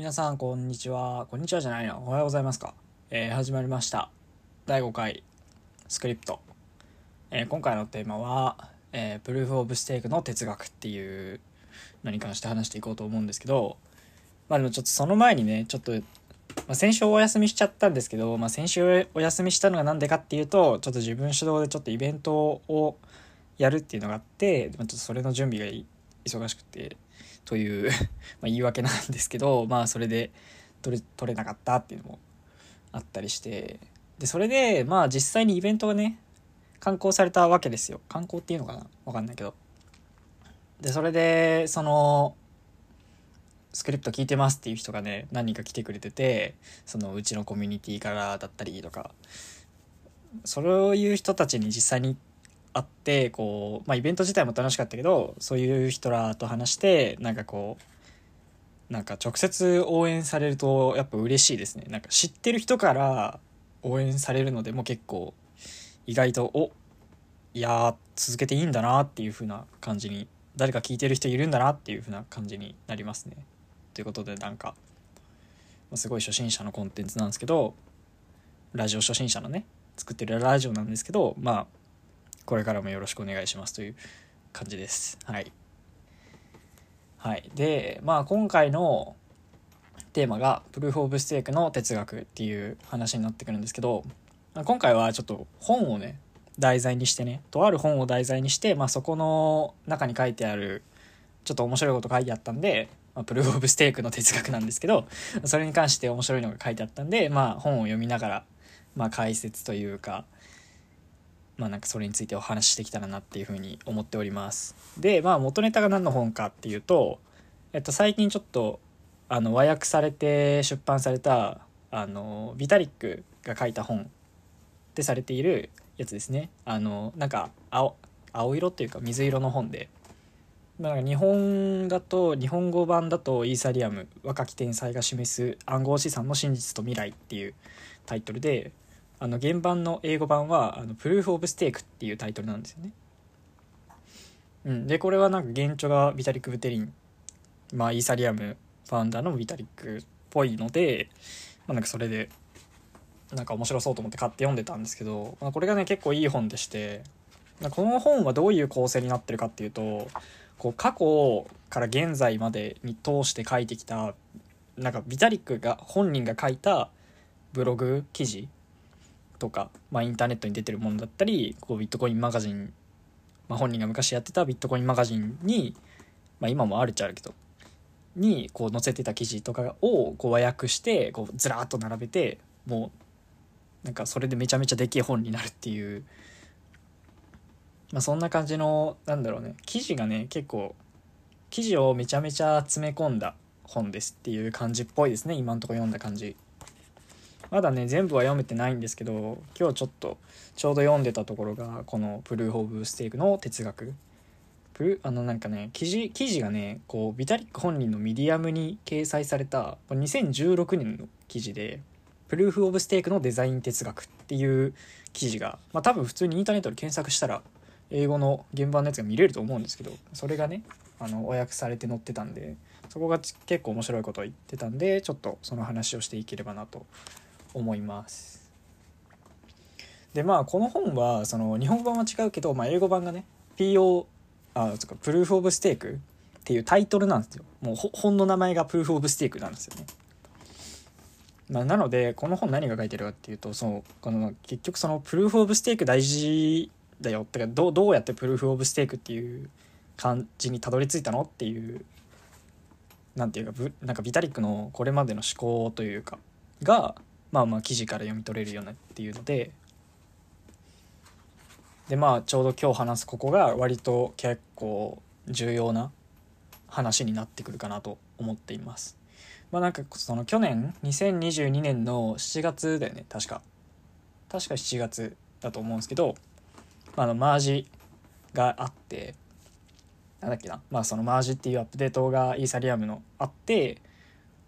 皆さんこんにちは。こんにちはじゃないなおはようございますか、えー、始まりました。第5回スクリプト、えー、今回のテーマは、えー、プルーフ・オブ・ステークの哲学っていうのに関して話していこうと思うんですけどまあでもちょっとその前にねちょっと、まあ、先週お休みしちゃったんですけど、まあ、先週お休みしたのが何でかっていうとちょっと自分主導でちょっとイベントをやるっていうのがあってちょっとそれの準備が忙しくてという ま言い訳なんですけどまあそれで取れ取れなかったっていうのもあったりしてでそれでまあ実際にイベントがね観光されたわけですよ。観光っていうのかな？わかんないけど。でそれでそのスクリプト聞いてますっていう人がね何人か来てくれててそのうちのコミュニティからだったりとかそういう人たちに実際にあってこう、まあ、イベント自体も楽しかったけどそういう人らと話してなんかこうなんか直接応援されるとやっぱ嬉しいですねなんか知ってる人から応援されるのでも結構意外とおいや続けていいんだなっていう風な感じに誰か聞いてる人いるんだなっていう風な感じになりますね。ということでなんかすごい初心者のコンテンツなんですけどラジオ初心者のね作ってるラジオなんですけどまあこれからもよろしくお願いしますという感じです。はい。はい。で、まあ今回のテーマがプルーフ・オブ・ステークの哲学っていう話になってくるんですけど、今回はちょっと本をね、題材にしてね、とある本を題材にして、まあそこの中に書いてある、ちょっと面白いこと書いてあったんで、まあ、プルーフ・オブ・ステークの哲学なんですけど、それに関して面白いのが書いてあったんで、まあ本を読みながら、まあ解説というか、まあなんかそれについてお話ししてきたらなっていうふうに思っております。で、まあ元ネタが何の本かっていうと、えっと最近ちょっとあの和訳されて出版されたあのビタリックが書いた本ってされているやつですね。あのなんか青青色っていうか水色の本で。なんか日本だと日本語版だとイーサリアム若き天才が示す暗号資産の真実と未来っていうタイトルであの原版の英語版はあのプルーフ・オブ・ステークっていうタイトルなんですよね。うん、でこれはなんか原著がビタリック・ブテリン、まあ、イーサリアムファウンダーのビタリックっぽいので、まあ、なんかそれでなんか面白そうと思って買って読んでたんですけど、まあ、これがね結構いい本でしてこの本はどういう構成になってるかっていうとこう過去から現在までに通して書いてきたなんかビタリックが本人が書いたブログ記事とか、まあ、インターネットに出てるものだったりこうビットコインマガジン、まあ、本人が昔やってたビットコインマガジンに、まあ、今もあるっちゃあるけどにこう載せてた記事とかをこう和訳してこうずらっと並べてもうなんかそれでめちゃめちゃでけえ本になるっていう、まあ、そんな感じのなんだろうね記事がね結構記事をめちゃめちゃ詰め込んだ本ですっていう感じっぽいですね今んとこ読んだ感じ。まだね全部は読めてないんですけど今日ちょっとちょうど読んでたところがこの「 Proof of Stake」の哲学。プルあのなんかね記事記事がねこうビタリック本人のミディアムに掲載された2016年の記事で「 Proof of Stake のデザイン哲学」っていう記事が、まあ、多分普通にインターネットで検索したら英語の原版のやつが見れると思うんですけどそれがねあの和訳されて載ってたんでそこが結構面白いことを言ってたんでちょっとその話をしていければなと思います。でまあこの本はその日本版は違うけど、まあ、英語版がね PO あそかプルーフ・オブ・ステークっていうタイトルなんですよもう本の名前がプルーフ・オブ・ステークなんですよね。まあ、なのでこの本何が書いてるかっていうとそのこの結局そのプルーフ・オブ・ステーク大事だよってかどどうやってプルーフ・オブ・ステークっていう感じにたどり着いたのっていうなんていうかなんかビタリックのこれまでの思考というかがまあまあ記事から読み取れるようなっていうのででまあちょうど今日話すここが割と結構重要な話になってくるかなと思っています。まあなんかその去年2022年の7月だよね。確か。確か7月だと思うんですけどあのマージがあってなんだっけな。まあそのマージっていうアップデートがイーサリアムのあって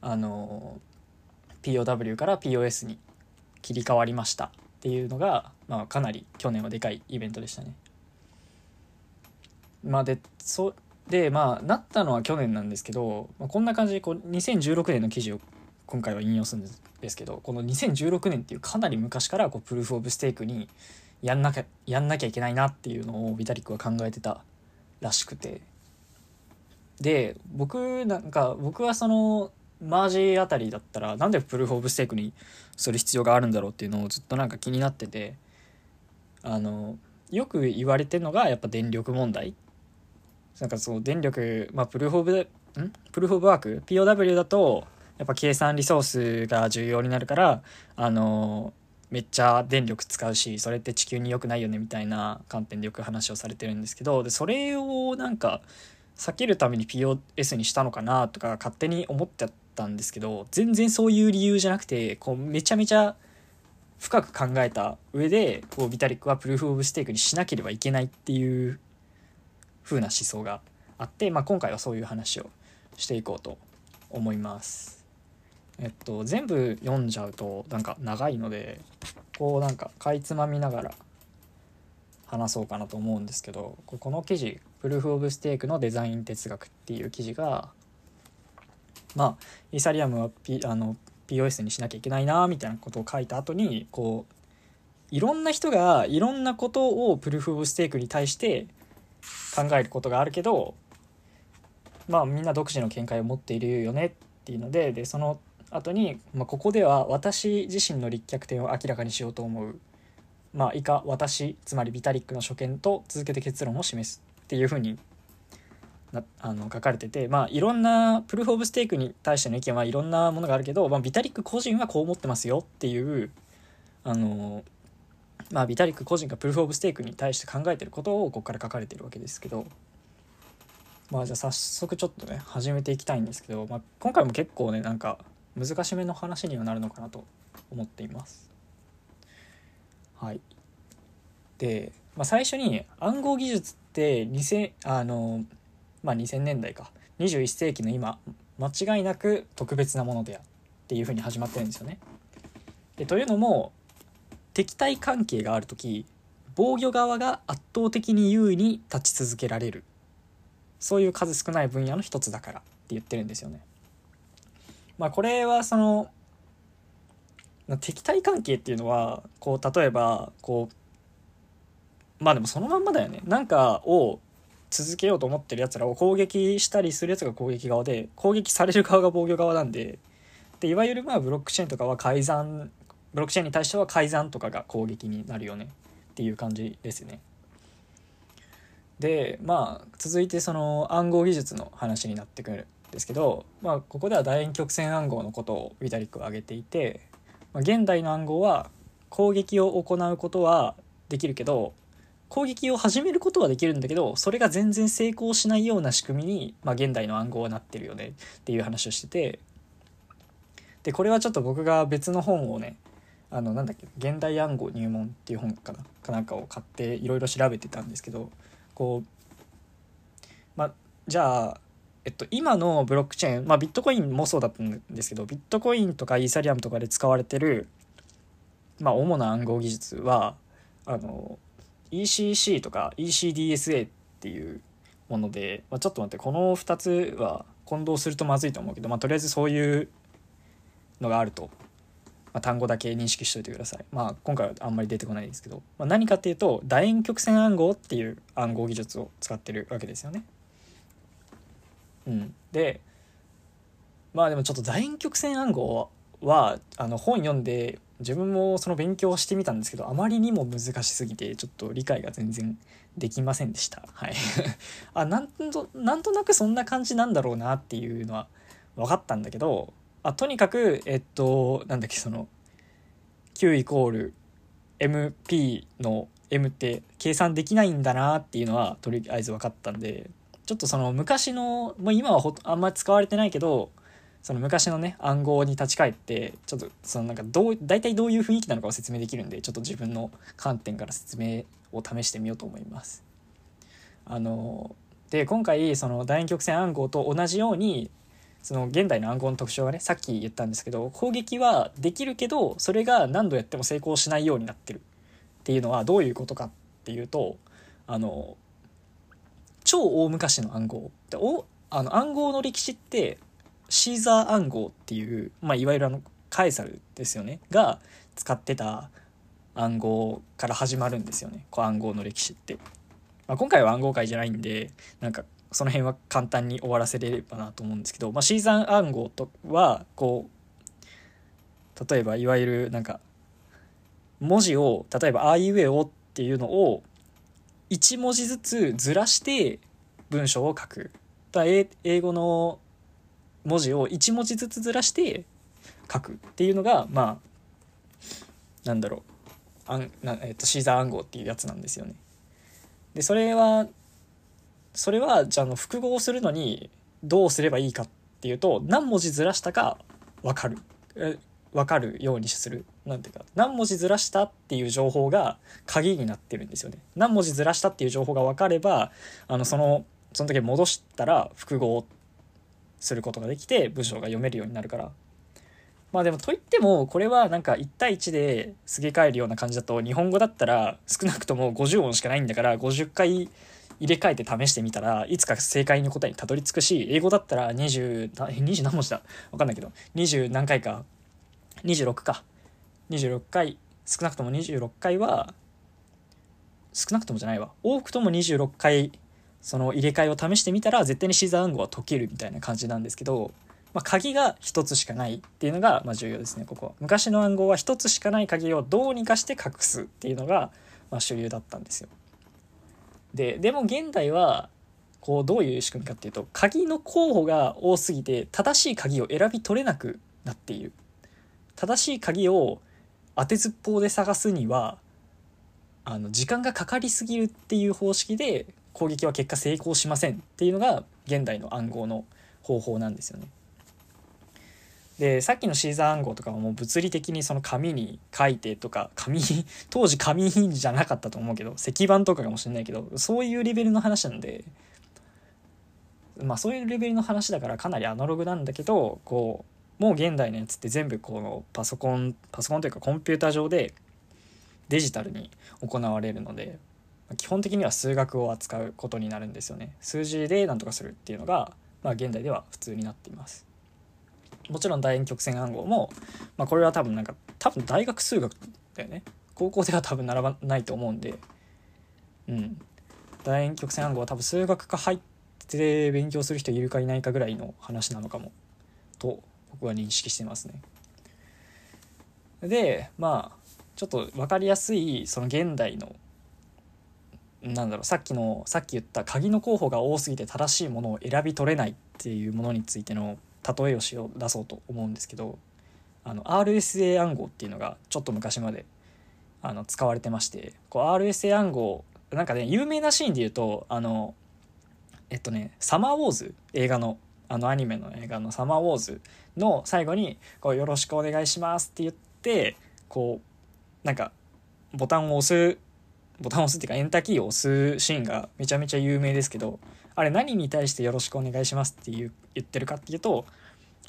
あの POW から POS に切り替わりましたっていうのが、まあ、かなり去年はでかいイベントでしたね。まあでそでまあなったのは去年なんですけど、まあ、こんな感じでこう2016年の記事を今回は引用するんですけどこの2016年っていうかなり昔からこうプルーフ・オブ・ステークにやんなきゃやんなきゃいけないなっていうのをビタリックは考えてたらしくてで僕なんか僕はそのマージあたりだったらなんでプルーフ・オブ・ステークにする必要があるんだろうっていうのをずっとなんか気になっててあのよく言われてるのがやっぱ電力問題。なんかそう電力まあプルーフ・オブん？プルーフ・オブ・ワーク？POW だとやっぱ計算リソースが重要になるからあのめっちゃ電力使うしそれって地球に良くないよねみたいな観点でよく話をされてるんですけどでそれをなんか避けるために POS にしたのかなとか勝手に思っちゃったんですけど全然そういう理由じゃなくてこうめちゃめちゃ深く考えた上でこうビタリックはプルーフ・オブ・ステークにしなければいけないっていう風な思想があって、まあ、今回はそういう話をしていこうと思います。えっと全部読んじゃうとなんか長いのでこうなんかかいつまみながら話そうかなと思うんですけどこの記事「プルーフ・オブ・ステークのデザイン哲学」っていう記事がまあイーサリアムは、P、あの POS にしなきゃいけないなみたいなことを書いた後にこういろんな人がいろんなことをプルーフ・オブ・ステークに対して考えることがあるけどまあみんな独自の見解を持っているよねっていうのででその後に、まあ、ここでは私自身の立脚点を明らかにしようと思う、まあ、以下私つまりビタリックの所見と続けて結論を示すっていうふうになあの書かれてて、まあ、いろんなプルーフ・オブ・ステークに対しての意見はいろんなものがあるけど、まあ、ビタリック個人はこう思ってますよっていうあのまあ、ビタリック個人がプルーフ・オブ・ステークに対して考えてることをここから書かれてるわけですけどまあじゃあ早速ちょっとね始めていきたいんですけど、まあ、今回も結構ねなんか難しめの話にはなるのかなと思っています。はい、で、まあ、最初に暗号技術って2000あの、まあ、2000年代か21世紀の今間違いなく特別なものであっていうふうに始まってるんですよね。でというのも敵対関係がある時防御側が圧倒的に優位に立ち続けられるそういう数少ない分野の一つだからって言ってるんですよね。まあ、これはその敵対関係っていうのはこう例えばこうまあでもそのまんまだよねなんかを続けようと思ってるやつらを攻撃したりするやつが攻撃側で攻撃される側が防御側なんででいわゆるまあブロックチェーンとかは改ざんブロックチェーンに対しては改ざんとかが攻撃になるよねっていう感じですね。でまあ続いてその暗号技術の話になってくるんですけど、まあ、ここでは楕円曲線暗号のことをウィタリックは挙げていて、まあ、現代の暗号は攻撃を行うことはできるけど攻撃を始めることはできるんだけどそれが全然成功しないような仕組みに、まあ、現代の暗号はなってるよねっていう話をしてて。でこれはちょっと僕が別の本をねあのなんだっけ現代暗号入門っていう本かなかなんかを買っていろいろ調べてたんですけどこうまあじゃあえっと、今のブロックチェーン、まあ、ビットコインもそうだったんですけどビットコインとかイーサリアムとかで使われてる、まあ、主な暗号技術はあの ECC とか ECDSA っていうもので、まあ、ちょっと待ってこの2つは混同するとまずいと思うけど、まあ、とりあえずそういうのがあると、まあ、単語だけ認識しておいてください。まあ、今回はあんまり出てこないですけど、まあ、何かっていうと楕円曲線暗号っていう暗号技術を使ってるわけですよね。うん、でまあでもちょっと楕円曲線暗号はあの本読んで自分もその勉強をしてみたんですけどあまりにも難しすぎてちょっと理解が全然できませんでした。はい。あなんとなんとなくそんな感じなんだろうなっていうのは分かったんだけどあとにかくえっとなんだっけその Q イコール MP の M って計算できないんだなっていうのはとりあえず分かったんでちょっとその昔の、まあ、今はあんまり使われてないけどその昔のね暗号に立ち返ってちょっとそのなんかどう大体どういう雰囲気なのかを説明できるんでちょっと自分の観点から説明を試してみようと思います。あので今回その楕円曲線暗号と同じようにその現代の暗号の特徴がねさっき言ったんですけど攻撃はできるけどそれが何度やっても成功しないようになってるっていうのはどういうことかっていうとあの超大昔の暗号でおあの暗号の歴史ってシーザー暗号っていう、まあ、いわゆるあのカエサルですよね。が使ってた暗号から始まるんですよね。こう暗号の歴史って、まあ、今回は暗号会じゃないんでなんかその辺は簡単に終わらせれればなと思うんですけど、まあ、シーザー暗号とはこう例えばいわゆるなんか文字を例えば「あいうえお」っていうのを1文字ずつずらして文章を書く。だ英語の文字を1文字ずつずらして書くっていうのがまあなんだろう。あんな、えっと、シーザー暗号っていうやつなんですよね。でそれはそれはじゃあの複合するのにどうすればいいかっていうと何文字ずらしたか分かる。え分かるようにする。なんていうか何文字ずらしたっていう情報が鍵になってるんですよね。何文字ずらしたっていう情報が分かればあのそのその時戻したら複合することができて文章が読めるようになるから。まあでもといってもこれはなんか1対1ですげ替えるような感じだと日本語だったら少なくとも50音しかないんだから50回入れ替えて試してみたらいつか正解の答えにたどり着くし英語だったら20 20何文字だ？分かんないけど20何回か26か。26回少なくとも26回は少なくともじゃないわ。多くとも26回その入れ替えを試してみたら絶対にシーザー暗号は解けるみたいな感じなんですけど、まあ、鍵が1つしかないっていうのがまあ重要ですねここは。昔の暗号は1つしかない鍵をどうにかして隠すっていうのがまあ主流だったんですよ。ででも現代はこうどういう仕組みかっていうと鍵の候補が多すぎて正しい鍵を選び取れなくなっている。正しい鍵を当てずっぽうで探すにはあの時間がかかりすぎるっていう方式で攻撃は結果成功しませんっていうのが現代の暗号の方法なんですよね。でさっきのシーザー暗号とかはもう物理的にその紙に書いてとか紙 当時紙じゃなかったと思うけど石板とかかもしれないけどそういうレベルの話なんでまあそういうレベルの話だからかなりアナログなんだけどこうもう現代のやつって全部このパソコンパソコンというかコンピューター上でデジタルに行われるので基本的には数学を扱うことになるんですよね。数字で何とかするっていうのが、まあ、現代では普通になっています。もちろん楕円曲線暗号も、まあ、これは多分なんか多分大学数学だよね。高校では多分習わないと思うんで。うん。楕円曲線暗号は多分数学科入って勉強する人いるかいないかぐらいの話なのかも。と僕は認識してますね。でまあちょっと分かりやすいその現代のなんだろうさっきのさっき言った鍵の候補が多すぎて正しいものを選び取れないっていうものについての例えをしよう出そうと思うんですけどあの RSA 暗号っていうのがちょっと昔まであの使われてましてこう RSA 暗号なんかね有名なシーンで言うとあのえっとね「サマーウォーズ」映画のあのアニメの映画の「サマーウォーズ」の最後にこう「よろしくお願いします」って言ってこうなんかボタンを押すボタンを押すっていうかエンターキーを押すシーンがめちゃめちゃ有名ですけどあれ何に対してよろしくお願いしますっていう言ってるかっていうと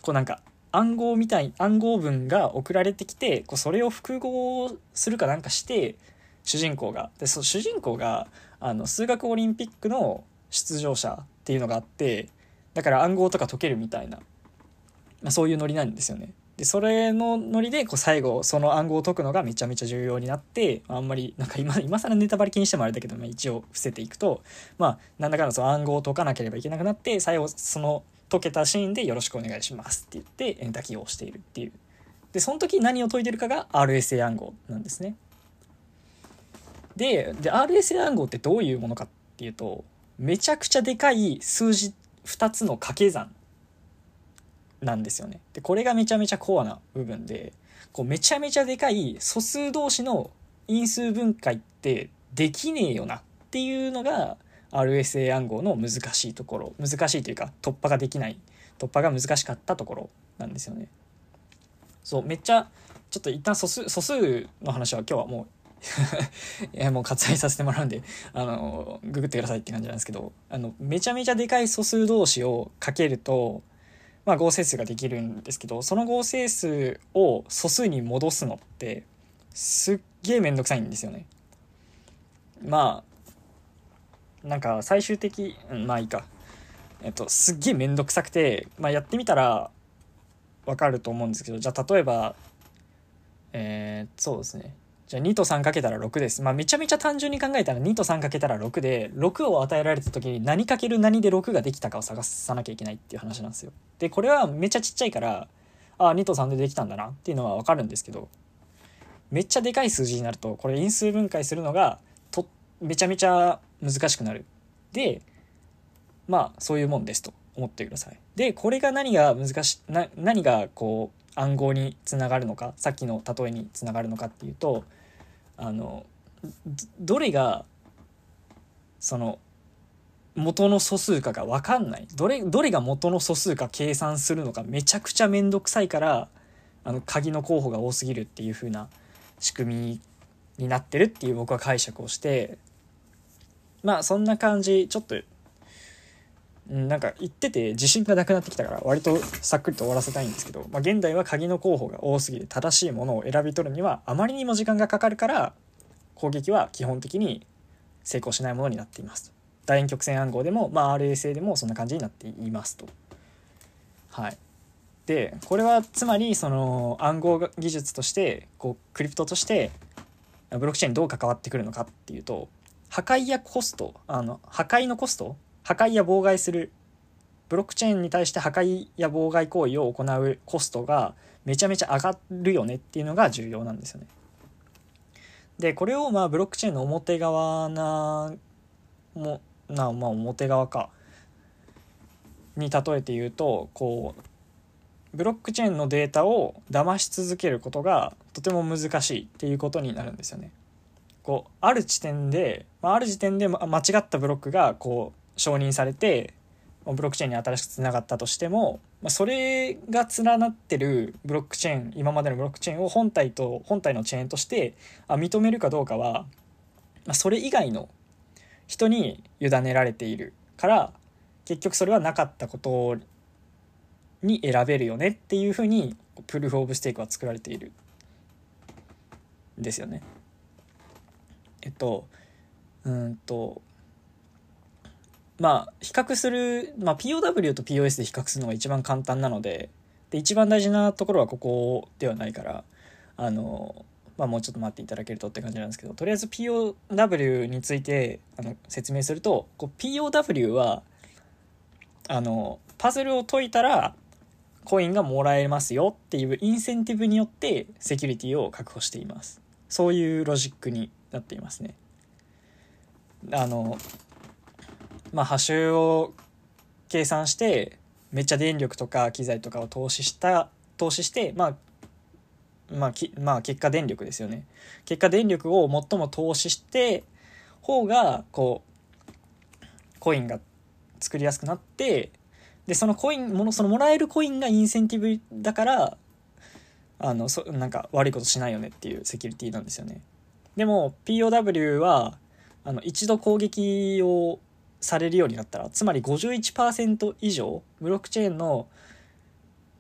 こうなんか暗号みたい暗号文が送られてきてこうそれを複合するかなんかして主人公がでそ主人公があの数学オリンピックの出場者っていうのがあってだから暗号とか解けるみたいな、まあ、そういうノリなんですよね。でそれのノリでこう最後その暗号を解くのがめちゃめちゃ重要になってあんまりなんか今今更ネタバレ気にしてもあれだけど、まあ、一応伏せていくとまあなんだかんだその暗号を解かなければいけなくなって最後その解けたシーンで「よろしくお願いします」って言ってエンタキーを押しているっていう。でその時何を解いてるかが RSA 暗号なんですね。でで RSA 暗号ってどういうものかっていうとめちゃくちゃでかい数字2つの掛け算なんですよね。で、これがめちゃめちゃコアな部分で、こうめちゃめちゃでかい素数同士の因数分解ってできねえよなっていうのが RSA 暗号の難しいところ、難しいというか突破ができない、突破が難しかったところなんですよね。そう、めっちゃ、ちょっと一旦素数、素数の話は今日はもう いもう割愛させてもらうんであのググってくださいって感じなんですけどあのめちゃめちゃでかい素数同士をかけるとまあ、合成数ができるんですけどその合成数を素数に戻すのってすっげえめんどくさいんですよね。まあなんか最終的、うん、まあいいかえっとすっげえ面倒くさくて、まあ、やってみたらわかると思うんですけどじゃあ例えばえー、そうですねじゃあ2と3かけたら6です。まあめちゃめちゃ単純に考えたら2と3かけたら6で、6を与えられた時に何かける何で6ができたかを探さなきゃいけないっていう話なんですよ。で、これはめちゃちっちゃいから、ああ、2と3でできたんだなっていうのはわかるんですけど、めっちゃでかい数字になると、これ因数分解するのが、と、めちゃめちゃ難しくなる。で、まあそういうもんですと思ってください。で、これが何が難し、な、何がこう、暗号につながるのかさっきの例えにつながるのかっていうとあのどれがその元の素数かが分かんない。どれどれが元の素数か計算するのかめちゃくちゃ面倒くさいからあの鍵の候補が多すぎるっていう風な仕組みになってるっていう僕は解釈をしてまあそんな感じ。ちょっとなんか言ってて自信がなくなってきたから割とさっくりと終わらせたいんですけど、まあ、現代は鍵の候補が多すぎて正しいものを選び取るにはあまりにも時間がかかるから攻撃は基本的に成功しないものになっています楕円曲線暗号でも、まあ、RSA でもそんな感じになっていますと。はい、でこれはつまりその暗号技術としてこうクリプトとしてブロックチェーンにどう関わってくるのかっていうと破壊やコストあの破壊のコスト破壊や妨害するブロックチェーンに対して破壊や妨害行為を行うコストがめちゃめちゃ上がるよねっていうのが重要なんですよね。でこれをまあブロックチェーンの表側なもなまあ表側かに例えて言うとこうブロックチェーンのデータを騙し続けることがとても難しいっていうことになるんですよね。こうある地点で、まあ、ある時点で間違ったブロックがこう承認されてブロックチェーンに新しくつながったとしても、まあ、それが連なってるブロックチェーン今までのブロックチェーンを本体と本体のチェーンとしてあ認めるかどうかは、まあ、それ以外の人に委ねられているから結局それはなかったことに選べるよねっていうふうにプルーフ・オブ・ステークは作られているんですよね。えっとうんとまあ比較する、まあ、POW と POS で比較するのが一番簡単なのでで一番大事なところはここではないからあの、まあ、もうちょっと待っていただけるとって感じなんですけどとりあえず POW についてあの説明するとこう POW はあのパズルを解いたらコインがもらえますよっていうインセンティブによってセキュリティを確保しています。そういうロジックになっていますね。あのまあ、波周を計算してめっちゃ電力とか機材とかを投資した投資して、まあ、まあきまあ結果電力ですよね。結果電力を最も投資して方がこうコインが作りやすくなってでそのコインものそのもらえるコインがインセンティブだからあのそなんか悪いことしないよねっていうセキュリティなんですよね。でも POW はあの一度攻撃をされるようになったらつまり51%以上ブロックチェーンの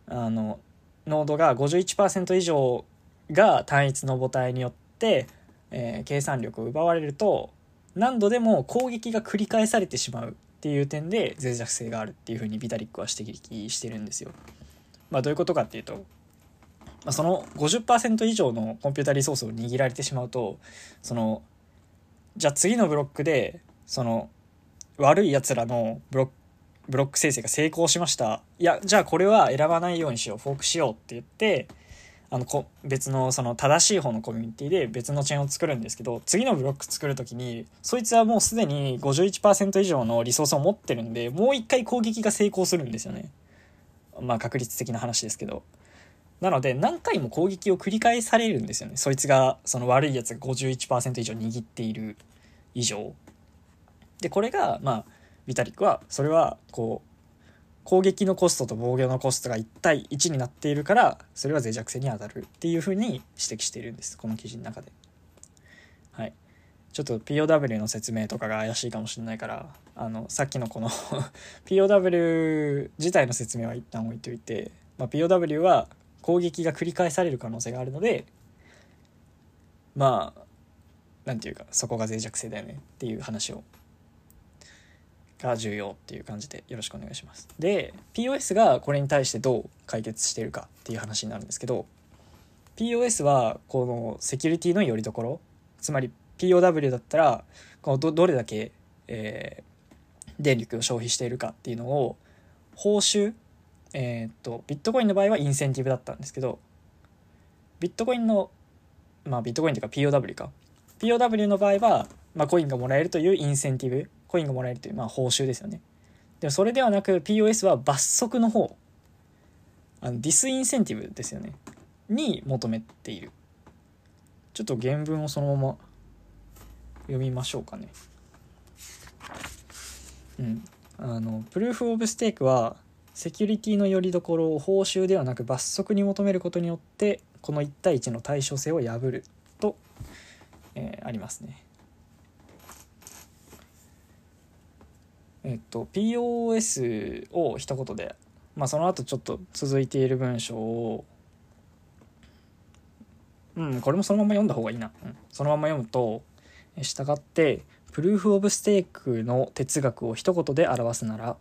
あのノードが51%以上が単一の母体によって、えー、計算力を奪われると何度でも攻撃が繰り返されてしまうっていう点で脆弱性があるっていうふうにビタリックは指摘してるんですよ。まあ、どういうことかっていうと、まあ、その50%以上のコンピュータリソースを握られてしまうとそのじゃあ次のブロックでその悪いやつらのブロックブロック生成が成功しました。いや、じゃあこれは選ばないようにしよう、フォークしようって言って、あのこ別のその正しい方のコミュニティで別のチェーンを作るんですけど次のブロック作る時にそいつはもうすでに51%以上のリソースを持ってるんでもう一回攻撃が成功するんですよね。まあ確率的な話ですけど。なので何回も攻撃を繰り返されるんですよね。そいつがその悪いやつが51%以上握っている以上。でこれがまあビタリックはそれはこう攻撃のコストと防御のコストが1対1になっているからそれは脆弱性に当たるっていうふうに指摘しているんですこの記事の中で。はい、ちょっと POW の説明とかが怪しいかもしれないからあのさっきのこの POW 自体の説明は一旦置いておいて、まあ、POW は攻撃が繰り返される可能性があるのでまあなんていうかそこが脆弱性だよねっていう話をが重要っていう感じでよろしくお願いします。で POS がこれに対してどう解決しているかっていう話になるんですけど POS はこのセキュリティのよりどころつまり POW だったらこのどどれだけ、えー、電力を消費しているかっていうのを報酬えー、っとビットコインの場合はインセンティブだったんですけどビットコインのまあビットコインというか POW か。POW の場合は、まあ、コインがもらえるというインセンティブコインがもらえるという、まあ、報酬ですよね。でもそれではなく POS は罰則の方あの disincentive ですよね。に求めている。ちょっと原文をそのまま読みましょうかね。うん。あのプルーフ・オブ・ステークはセキュリティのよりどころを報酬ではなく罰則に求めることによってこの1対1の対称性を破ると、えー、ありますね。えっと POS を一言で、まあ、その後ちょっと続いている文章をうんこれもそのまま読んだ方がいいな、うん、そのまま読むと従ってプルーフ・オブ・ステークの哲学を一言で表すなら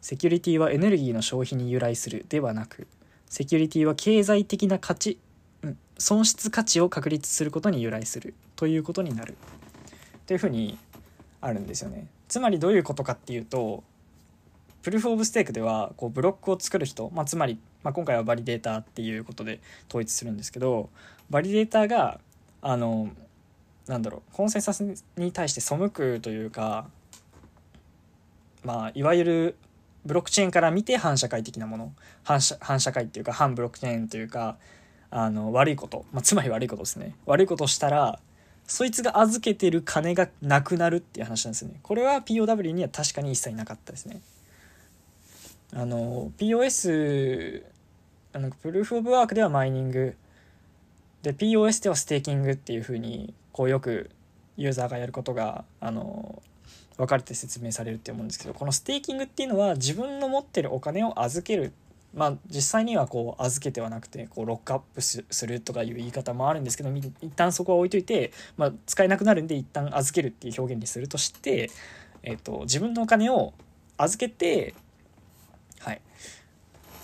セキュリティはエネルギーの消費に由来するではなくセキュリティは経済的な価値、うん、損失価値を確立することに由来するということになる。というふうにあるんですよね。つまりどういうことかっていうとプルーフ・オブ・ステークではこうブロックを作る人、まあ、つまり、まあ、今回はバリデータっていうことで統一するんですけどバリデータがあのなんだろうコンセンサスに対して背くというかまあいわゆるブロックチェーンから見て反社会的なもの反社反社会っていうか反ブロックチェーンというかあの悪いこと、まあ、つまり悪いことですね。悪いことをしたらそいつが預けてる金がなくなるっていう話なんですよね。これは POW には確かに一切なかったですね。あの POS あの Proof of Work ではマイニング。で POS ではステーキングっていうふうにこうよくユーザーがやることがあの分かれて説明されるって思うんですけどこのステーキングっていうのは自分の持ってるお金を預けるまあ実際にはこう預けてはなくてこうロックアップするとかいう言い方もあるんですけど一旦そこは置いといて、まあ、使えなくなるんで一旦預けるっていう表現にするとして、えーと、自分のお金を預けてはい。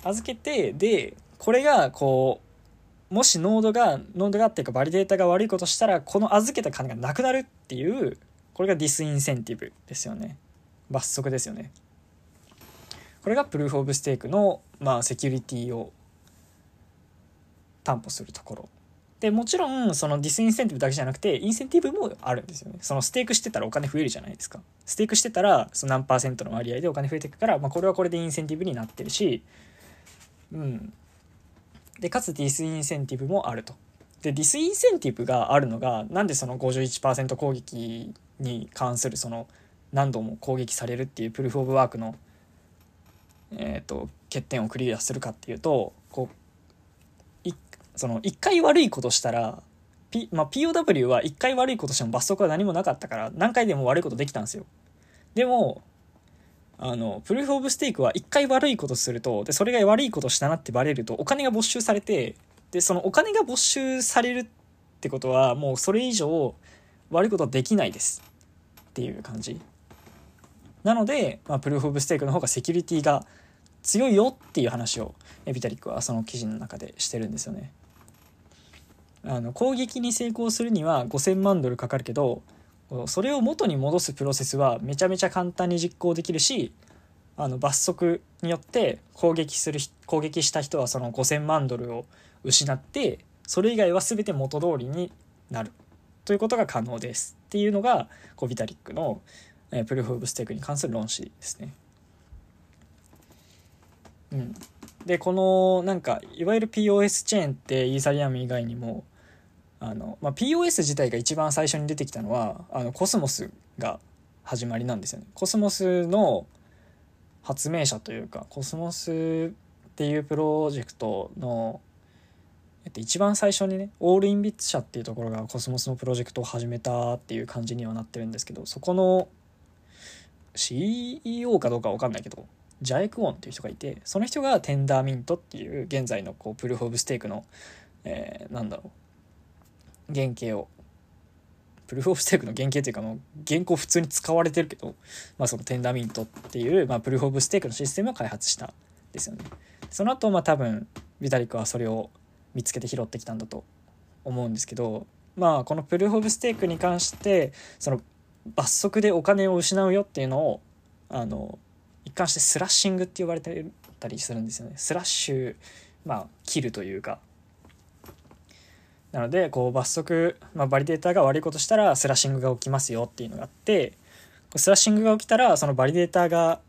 預けてでこれがこうもしノードがノードがっていうかバリデータが悪いことしたらこの預けた金がなくなるっていうこれが disincentive ですよね。罰則ですよね。これが Proof of Stake の、まあ、セキュリティを担保するところ。でもちろんその disincentive だけじゃなくてインセンティブもあるんですよね。そのステークしてたらお金増えるじゃないですか。ステークしてたらその何パーセントの割合でお金増えていくから、まあ、これはこれでインセンティブになってるしうん。でかつ disincentive もあると。で disincentive があるのがなんでその51%攻撃に関するその何度も攻撃されるっていう Proof of Work の、えーと、欠点をクリアするかっていうとこうその1回悪いことしたら、P まあ、POW は1回悪いことしても罰則は何もなかったから何回でも悪いことできたんですよ。でもあのプルーフ・オブ・ステークは1回悪いことするとでそれが悪いことしたなってバレるとお金が没収されてでそのお金が没収されるってことはもうそれ以上悪いことはできないですっていう感じなので、まあ、プルーフ・オブ・ステークの方がセキュリティが強いよっていう話をビタリックはその記事の中でしてるんですよね。あの攻撃に成功するには5000万ドルかかるけどそれを元に戻すプロセスはめちゃめちゃ簡単に実行できるしあの罰則によって攻撃する攻撃した人はその5,000万ドルを失ってそれ以外は全て元通りになる。ということが可能です。っていうのがこうビタリックの、えー、プルーフ・オブ・ステークに関する論旨ですね。うん、でこのなんかいわゆる POS チェーンってイーサリアム以外にもあの、まあ、POS 自体が一番最初に出てきたのはあのコスモスが始まりなんですよね。コスモスの発明者というかコスモスっていうプロジェクトのえっと、一番最初にねオールインビッツ社っていうところがコスモスのプロジェクトを始めたっていう感じにはなってるんですけどそこの CEO かどうかわかんないけどジャイクオンっていう人がいてその人がテンダーミントっていう現在のこう Proof of Stake の、えー、なんだろう原型をプルーフ・オブ・ステークの原型というかもう原稿普通に使われてるけど、まあ、そのテンダーミントっていう、まあ、プルーフ・オブ・ステークのシステムを開発したですよね。その後まあ多分ビタリックはそれを見つけて拾ってきたんだと思うんですけどまあこのプルーフ・オブ・ステークに関してその罰則でお金を失うよっていうのをあの一貫してスラッシングって呼ばれてたりするんですよね。スラッシュまあ切るというかなのでこう罰則、まあ、バリデーターが悪いことしたらスラッシングが起きますよっていうのがあってスラッシングが起きたらそのバリデーターが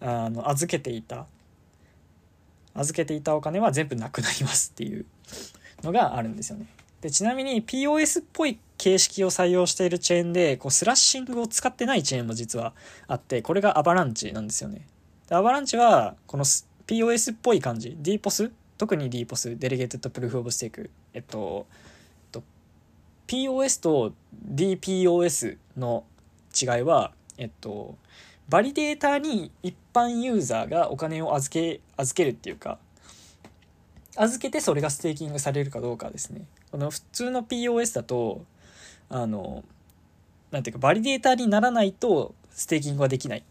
あの預けていた預けていたお金は全部なくなりますっていうのがあるんですよね。でちなみに POS っぽい形式を採用しているチェーンでこうスラッシングを使ってないチェーンも実はあってこれがアバランチなんですよね。でアバランチはこの POS っぽい感じ。DPOS 特に DPOS Delegated Proof of Stake。えっと POS と DPOS の違いはえっとバリデーターに一般ユーザーがお金を預け預けるっていうか預けてそれがステーキングされるかどうかですね。この普通の POS だとあのなんていうかバリデーターにならないとステーキングはできない。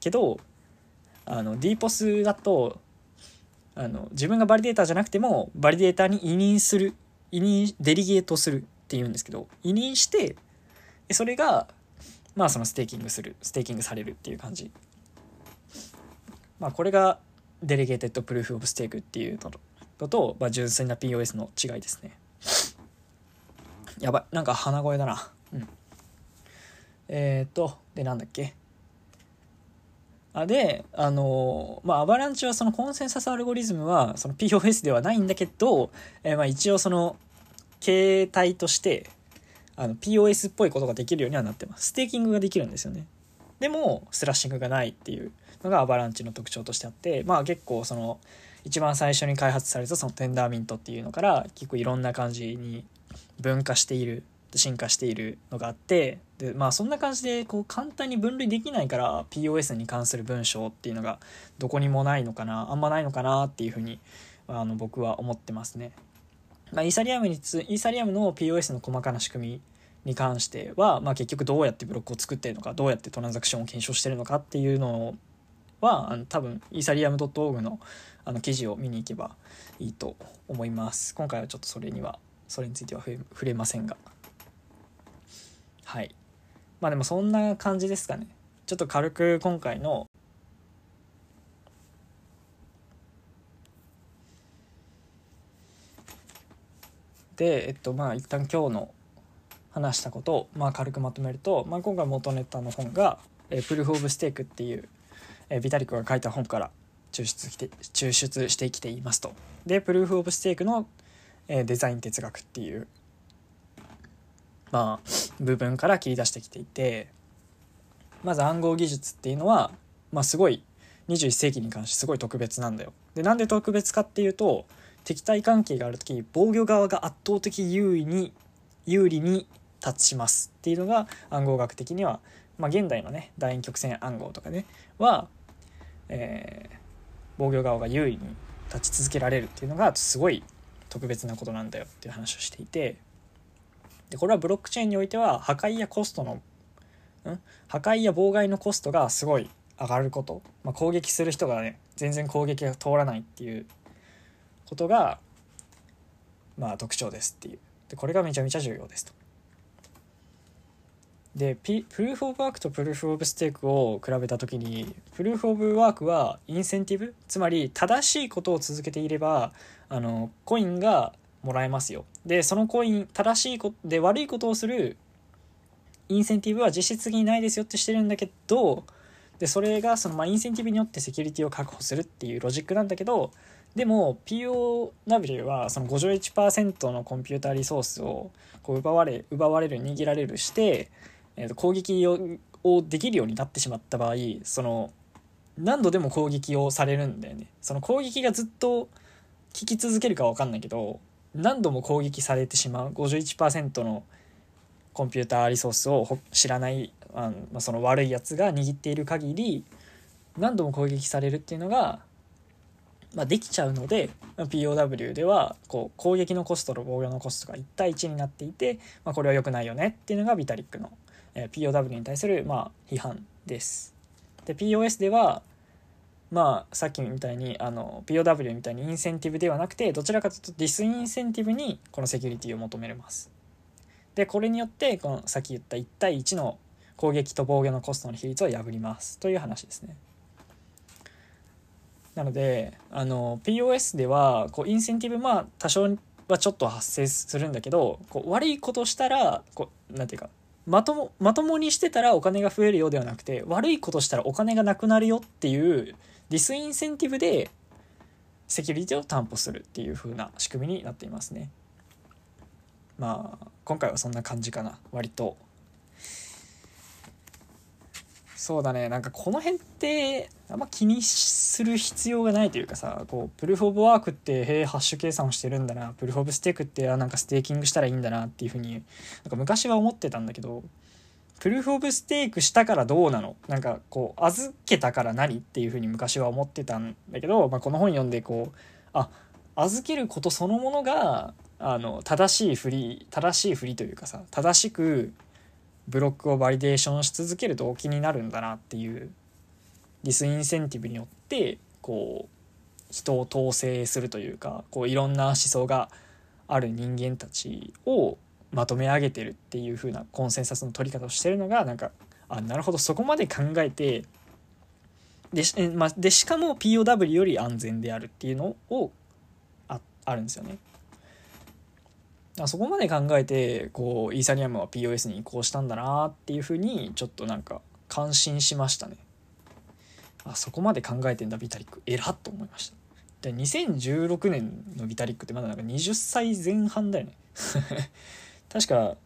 けどあの DPOS だとあの自分がバリデーターじゃなくてもバリデーターに委任する委任 delegate するっていうんですけど委任してそれがまあそのステーキングするステーキングされるっていう感じ。まあこれが Delegated Proof of Stake っていうのと、まあ、純粋な POS の違いですね。やばいなんか鼻声だなうんえっ、ー、とでなんだっけあであのまあアバランチはそのコンセンサスアルゴリズムはその POS ではないんだけど、えー、まあ一応その携帯としてあの POS っぽいことができるようにはなってます。ステーキングができるんですよね。でも、スラッシングがないっていうのがアバランチの特徴としてあって、まあ結構その、一番最初に開発されたそのテンダーミントっていうのから結構いろんな感じに分化している進化しているのがあってでまあそんな感じでこう簡単に分類できないから POS に関する文章っていうのがどこにもないのかなあんまないのかなっていうふうにあの僕は思ってますね。まあ、イーサリアムにつイーサリアムの POS の細かな仕組みに関しては、まあ、結局どうやってブロックを作ってるのかどうやってトランザクションを検証してるのかっていうのはあの多分イーサリアム .org のあの記事を見に行けばいいと思います今回はちょっとそれにはそれについては触れませんが。はい。まあでもそんな感じですかね。ちょっと軽く今回ので、えっと、まあ一旦今日の話したことを、まあ、軽くまとめると、まあ、今回元ネタの本が「え、プルーフ・オブ・ステーク」っていう、えー、ビタリックが書いた本から抽出して抽出してきていますと。でプルーフ・オブ・ステークの、え、デザイン哲学っていう、まあ、部分から切り出してきていてまず暗号技術っていうのは、まあ、すごい21世紀に関してすごい特別なんだよ。でなんで特別かっていうと敵対関係がある時防御側が圧倒的優位に有利に立ちますっていうのが暗号学的には、まあ、現代のね楕円曲線暗号とかねは、えー、防御側が優位に立ち続けられるっていうのがすごい特別なことなんだよっていう話をしていてでこれはブロックチェーンにおいては破壊やコストのん？破壊や妨害のコストがすごい上がること、まあ、攻撃する人がね全然攻撃が通らないっていうことがまあ特徴ですっていう。でこれがめちゃめちゃ重要ですと。でプルーフ・オブ・ワークとプルーフ・オブ・ステークを比べた時にプルーフ・オブ・ワークはインセンティブ？つまり正しいことを続けていればあのコインがもらえますよ。でそのコイン正しいことで悪いことをするインセンティブは実質的にないですよってしてるんだけどでそれがそのまあインセンティブによってセキュリティを確保するっていうロジックなんだけどでも POW はその51%のコンピューターリソースをこう奪われ奪われる握られるして、えー、と攻撃をできるようになってしまった場合その何度でも攻撃をされるんだよね。その攻撃がずっと効き続けるか分かんないけど何度も攻撃されてしまう51%のコンピューターリソースを知らないあのその悪いやつが握っている限り何度も攻撃されるっていうのがまあ、できちゃうので POW ではこう攻撃のコストと防御のコストが1対1になっていて、まあ、これは良くないよねっていうのがビタリックの、え POW に対するまあ批判です。で POS ではまあさっきみたいにあの POW みたいにインセンティブではなくてどちらかというとディスインセンティブにこのセキュリティを求めます。でこれによってこのさっき言った1対1の攻撃と防御のコストの比率を破りますという話ですね。なのであの POS ではこうインセンティブまあ多少はちょっと発生するんだけどこう悪いことしたらこうなんていうかまともまともにしてたらお金が増えるようではなくて悪いことしたらお金がなくなるよっていうディスインセンティブでセキュリティを担保するっていう風な仕組みになっていますね。まあ今回はそんな感じかな割とそうだねなんかこの辺ってあんま気にする必要がないというかさこうプルーフ・オブ・ワークってへえハッシュ計算をしてるんだなプルーフ・オブ・ステークってあなんかステーキングしたらいいんだなっていうふうになんか昔は思ってたんだけどプルーフ・オブ・ステークしたからどうなの？なんかこう預けたから何っていうふうに昔は思ってたんだけど、まあ、この本読んでこうあ預けることそのものがあの正しい振り正しい振りというかさ正しくブロックをバリデーションし続ける動機になるんだなっていうディスインセンティブによってこう人を統制するというかこういろんな思想がある人間たちをまとめ上げてるっていう風なコンセンサスの取り方をしてるのがなんかあなるほどそこまで考えてで,、ま、でしかも POW より安全であるっていうのをああるんですよね。そこまで考えてこうイーサリアムは POS に移行したんだなっていうふうにちょっとなんか感心しましたね。あそこまで考えてんだビタリック偉っと思いました。で2016年のビタリックってまだなんか20歳前半だよね。確か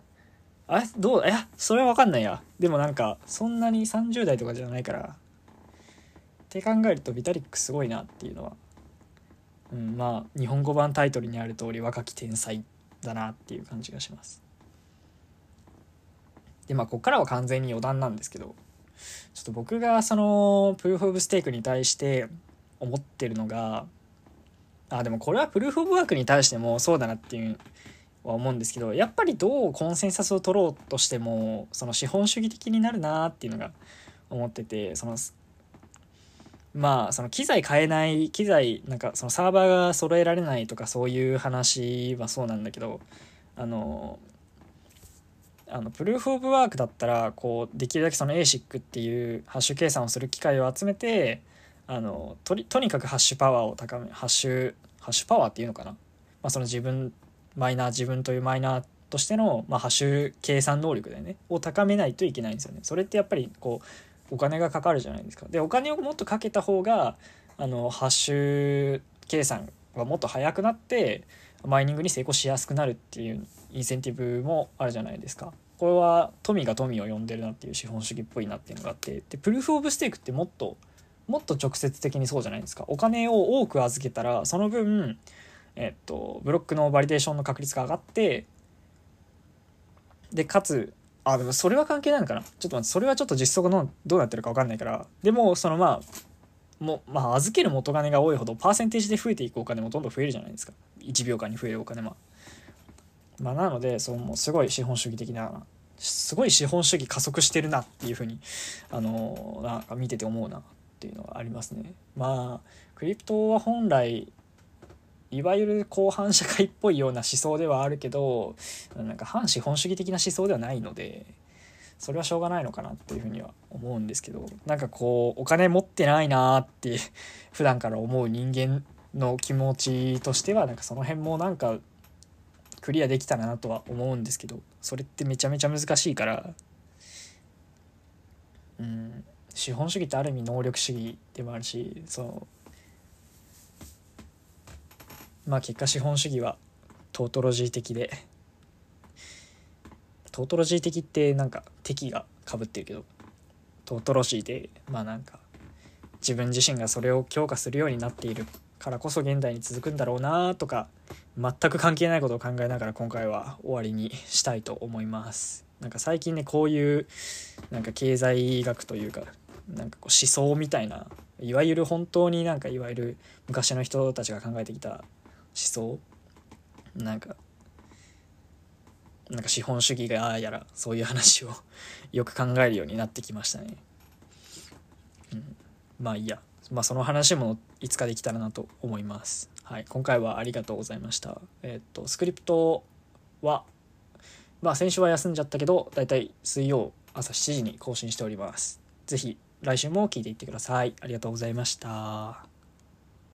あどういやそれは分かんないやでもなんかそんなに30代とかじゃないからって考えるとビタリックすごいなっていうのは、うん、まあ日本語版タイトルにある通り若き天才だなっていう感じがします。でまあここからは完全に余談なんですけどちょっと僕がそのプルーフ・オブ・ステークに対して思ってるのがあでもこれはプルーフ・オブ・ワークに対してもそうだなっていうは思うんですけどやっぱりどうコンセンサスを取ろうとしてもその資本主義的になるなっていうのが思っててそのまあその機材買えない機材なんかそのサーバーが揃えられないとかそういう話はそうなんだけどあのあのプルーフ・オブ・ワークだったらこうできるだけその ASIC っていうハッシュ計算をする機械を集めてあのととにかくハッシュパワーを高めハッシュハッシュパワーっていうのかな、まあ、その自分マイナー自分というマイナーとしての、まあ、ハッシュ計算能力だよねを高めないといけないんですよね。それってやっぱりこうお金がかかるじゃないですか。でお金をもっとかけた方があのハッシュ計算がもっと速くなってマイニングに成功しやすくなるっていうインセンティブもあるじゃないですか。これは富が富を呼んでるなっていう資本主義っぽいなっていうのがあってでプルーフ・オブ・ステークってもっともっと直接的にそうじゃないですか。お金を多く預けたらその分えっとブロックのバリデーションの確率が上がってでかつあ、でもそれは関係ないのかな？ちょっと待って、それはちょっと実装がのどうなってるか分かんないから。でも、そのまあ、もまあ、預ける元金が多いほど、パーセンテージで増えていくお金もどんどん増えるじゃないですか。1秒間に増えるお金も。まあ、なので、そう、もうすごい資本主義的な、すごい資本主義加速してるなっていうふうに、あの、なんか見てて思うなっていうのがありますね。まあ、クリプトは本来、いわゆる後半社会っぽいような思想ではあるけどなんか反資本主義的な思想ではないのでそれはしょうがないのかなっていうふうには思うんですけどなんかこうお金持ってないなって 普段から思う人間の気持ちとしてはなんかその辺もなんかクリアできたらなとは思うんですけどそれってめちゃめちゃ難しいからうん資本主義ってある意味能力主義でもあるしそのまあ結果資本主義はトートロジー的でトートロジー的ってなんか敵がかぶってるけどトートロジーでまあなんか自分自身がそれを強化するようになっているからこそ現代に続くんだろうなとか全く関係ないことを考えながら今回は終わりにしたいと思います。なんか最近ねこういうなんか経済学というかなんかこう思想みたいないわゆる本当になんかいわゆる昔の人たちが考えてきた思想？なんかなんか資本主義がああやらそういう話を よく考えるようになってきましたね。うん、まあいいや、まあ、その話もいつかできたらなと思います。はい、今回はありがとうございました。えー、っとスクリプトはまあ先週は休んじゃったけどだいたい水曜朝7時に更新しております。是非来週も聞いていってください。ありがとうございました。